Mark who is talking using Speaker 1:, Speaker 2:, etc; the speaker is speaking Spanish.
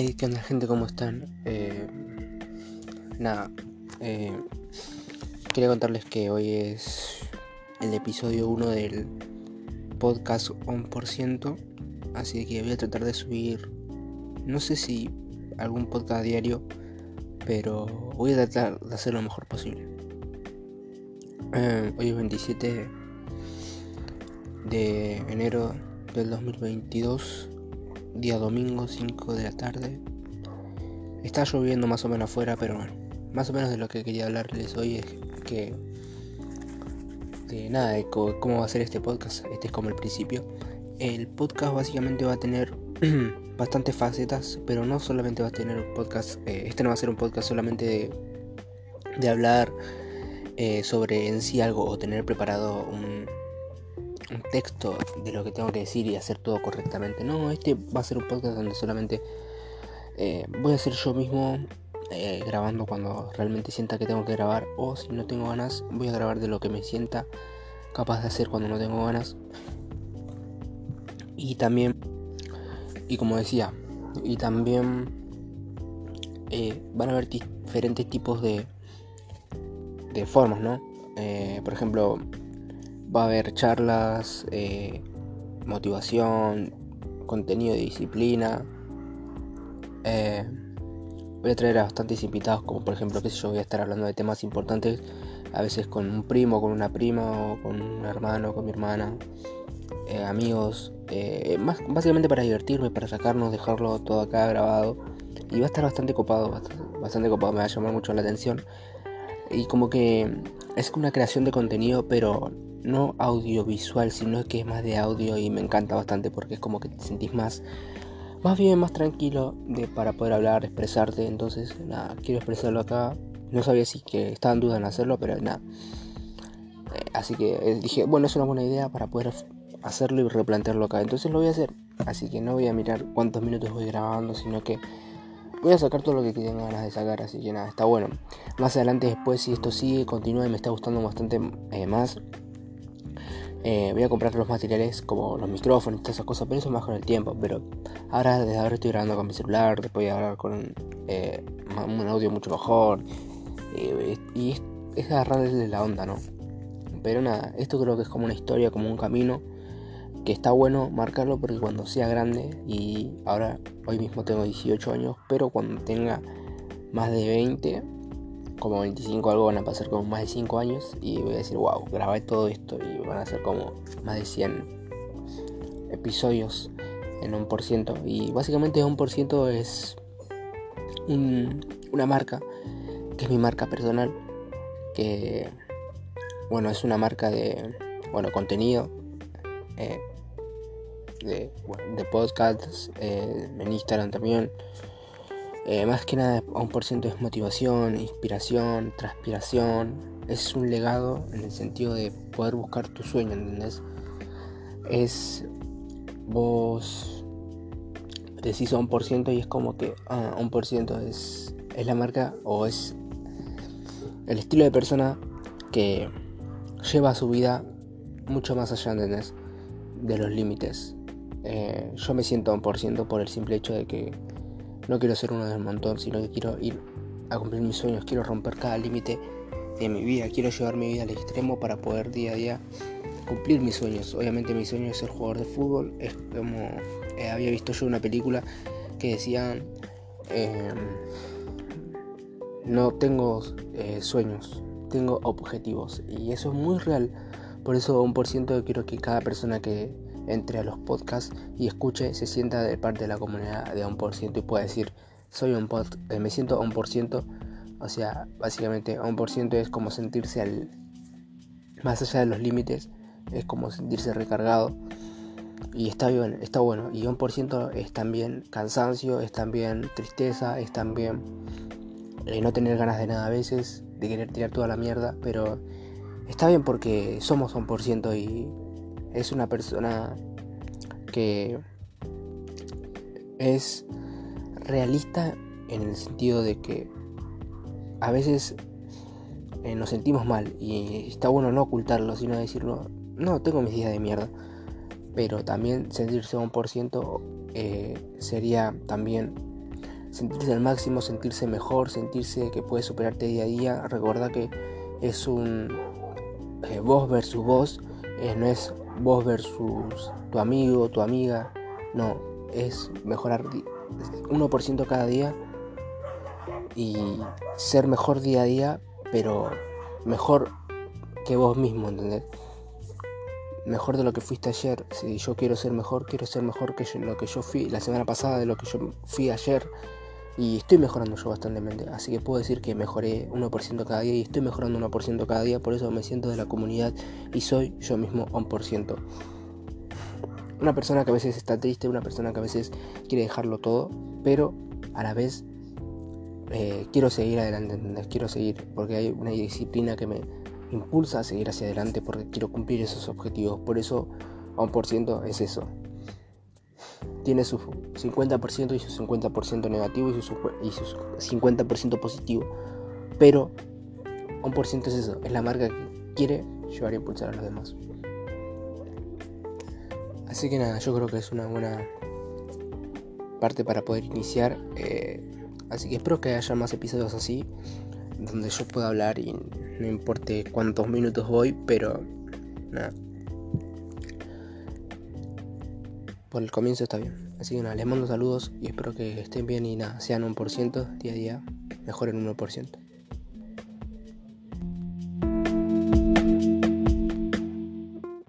Speaker 1: Hey, ¿qué onda gente? ¿Cómo están? Eh, nada, eh, quería contarles que hoy es el episodio 1 del podcast 1%, así que voy a tratar de subir, no sé si algún podcast diario, pero voy a tratar de hacer lo mejor posible. Eh, hoy es 27 de enero del 2022 día domingo 5 de la tarde. Está lloviendo más o menos afuera, pero bueno, más o menos de lo que quería hablarles hoy es que de nada, de cómo va a ser este podcast. Este es como el principio. El podcast básicamente va a tener bastantes facetas, pero no solamente va a tener un podcast. Eh, este no va a ser un podcast solamente de, hablar eh, sobre en sí algo o tener preparado un, un texto de lo que tengo que decir y hacer todo correctamente. No, este va a ser un podcast donde solamente eh, voy a ser yo mismo eh, grabando cuando realmente sienta que tengo que grabar o si no tengo ganas voy a grabar de lo que me sienta capaz de hacer cuando no tengo ganas. Y también, y como decía, y también eh, van a haber diferentes tipos de, de formas, ¿no? por ejemplo, va a haber charlas, eh, motivación, contenido de disciplina. Eh, voy a traer a bastantes invitados, como por ejemplo, que yo, voy a estar hablando de temas importantes, a veces con un primo, con una prima, o con un hermano, con mi hermana, eh, amigos, más, básicamente para divertirme, para sacarnos, dejarlo todo acá grabado. Y va a estar bastante copado, bastante, bastante copado, me va a llamar mucho la atención. Y como que es una creación de contenido, pero no audiovisual, sino que es más de audio y me encanta bastante porque es como que te sentís más, más bien, más tranquilo de, para poder hablar, expresarte. Entonces, nada, quiero expresarlo acá. No sabía si que estaba en duda en hacerlo, pero nada. Eh, así que eh, dije, bueno, es una buena idea para poder hacerlo y replantearlo acá. Entonces lo voy a hacer. Así que no voy a mirar cuántos minutos voy grabando, sino que voy a sacar todo lo que tenga ganas de sacar. Así que nada, está bueno. Más adelante después, si esto sigue, continúa y me está gustando bastante eh, más eh, voy a comprar los materiales como los micrófonos y todas esas cosas, pero eso más con el tiempo. Pero ahora, desde ahora estoy grabando con mi celular, después voy a hablar con eh, un audio mucho mejor. Y es, es agarrarle la onda, ¿no? Pero nada, esto creo que es como una historia, como un camino que está bueno marcarlo porque cuando sea grande, y ahora hoy mismo tengo 18 años, pero cuando tenga más de 20, como 25 algo van a pasar como más de 5 años y voy a decir, wow, grabé todo esto y van a ser como más de 100 episodios en un por ciento. Y básicamente un por ciento es una marca, que es mi marca personal, que bueno, es una marca de, bueno, contenido. Eh, de, de podcasts eh, en Instagram también eh, más que nada, a un por ciento es motivación, inspiración, transpiración. Es un legado en el sentido de poder buscar tu sueño, ¿entendés? Es vos decís a un por ciento y es como que ah, un por ciento es la marca o es el estilo de persona que lleva su vida mucho más allá, ¿entendés? De los límites. Eh, yo me siento un por por el simple hecho de que no quiero ser uno del montón, sino que quiero ir a cumplir mis sueños, quiero romper cada límite de mi vida, quiero llevar mi vida al extremo para poder día a día cumplir mis sueños. Obviamente mi sueño es ser jugador de fútbol, es como eh, había visto yo una película que decía, em, no tengo eh, sueños, tengo objetivos y eso es muy real. Por eso un por ciento quiero que cada persona que entre a los podcasts y escuche, se sienta de parte de la comunidad de un por ciento y pueda decir, soy un pod, eh, me siento un por ciento. O sea, básicamente un por ciento es como sentirse al más allá de los límites, es como sentirse recargado. Y está bien, está bueno. Y un por ciento es también cansancio, es también tristeza, es también eh, no tener ganas de nada a veces, de querer tirar toda la mierda, pero está bien porque somos un por ciento y es una persona que es realista en el sentido de que a veces eh, nos sentimos mal y está bueno no ocultarlo, sino decirlo, no, tengo mis días de mierda, pero también sentirse un por ciento eh, sería también sentirse al máximo, sentirse mejor, sentirse que puedes superarte día a día. Recuerda que es un eh, vos versus vos, eh, no es vos versus tu amigo, tu amiga, no, es mejorar 1% cada día y ser mejor día a día, pero mejor que vos mismo, ¿entendés? Mejor de lo que fuiste ayer. Si yo quiero ser mejor, quiero ser mejor que lo que yo fui la semana pasada, de lo que yo fui ayer. Y estoy mejorando yo bastante. Así que puedo decir que mejoré 1% cada día y estoy mejorando 1% cada día. Por eso me siento de la comunidad y soy yo mismo 1%. Una persona que a veces está triste, una persona que a veces quiere dejarlo todo, pero a la vez eh, quiero seguir adelante, Quiero seguir porque hay una disciplina que me impulsa a seguir hacia adelante porque quiero cumplir esos objetivos. Por eso, 1% es eso tiene su 50% y su 50% negativo y su, y su 50% positivo. Pero un por ciento es eso, es la marca que quiere llevar a impulsar a los demás. Así que nada, yo creo que es una buena parte para poder iniciar. Eh, así que espero que haya más episodios así, donde yo pueda hablar y no importe cuántos minutos voy, pero nada. Por el comienzo está bien. Así que nada, les mando saludos y espero que estén bien y nada, sean un por ciento día a día, mejoren un 1%.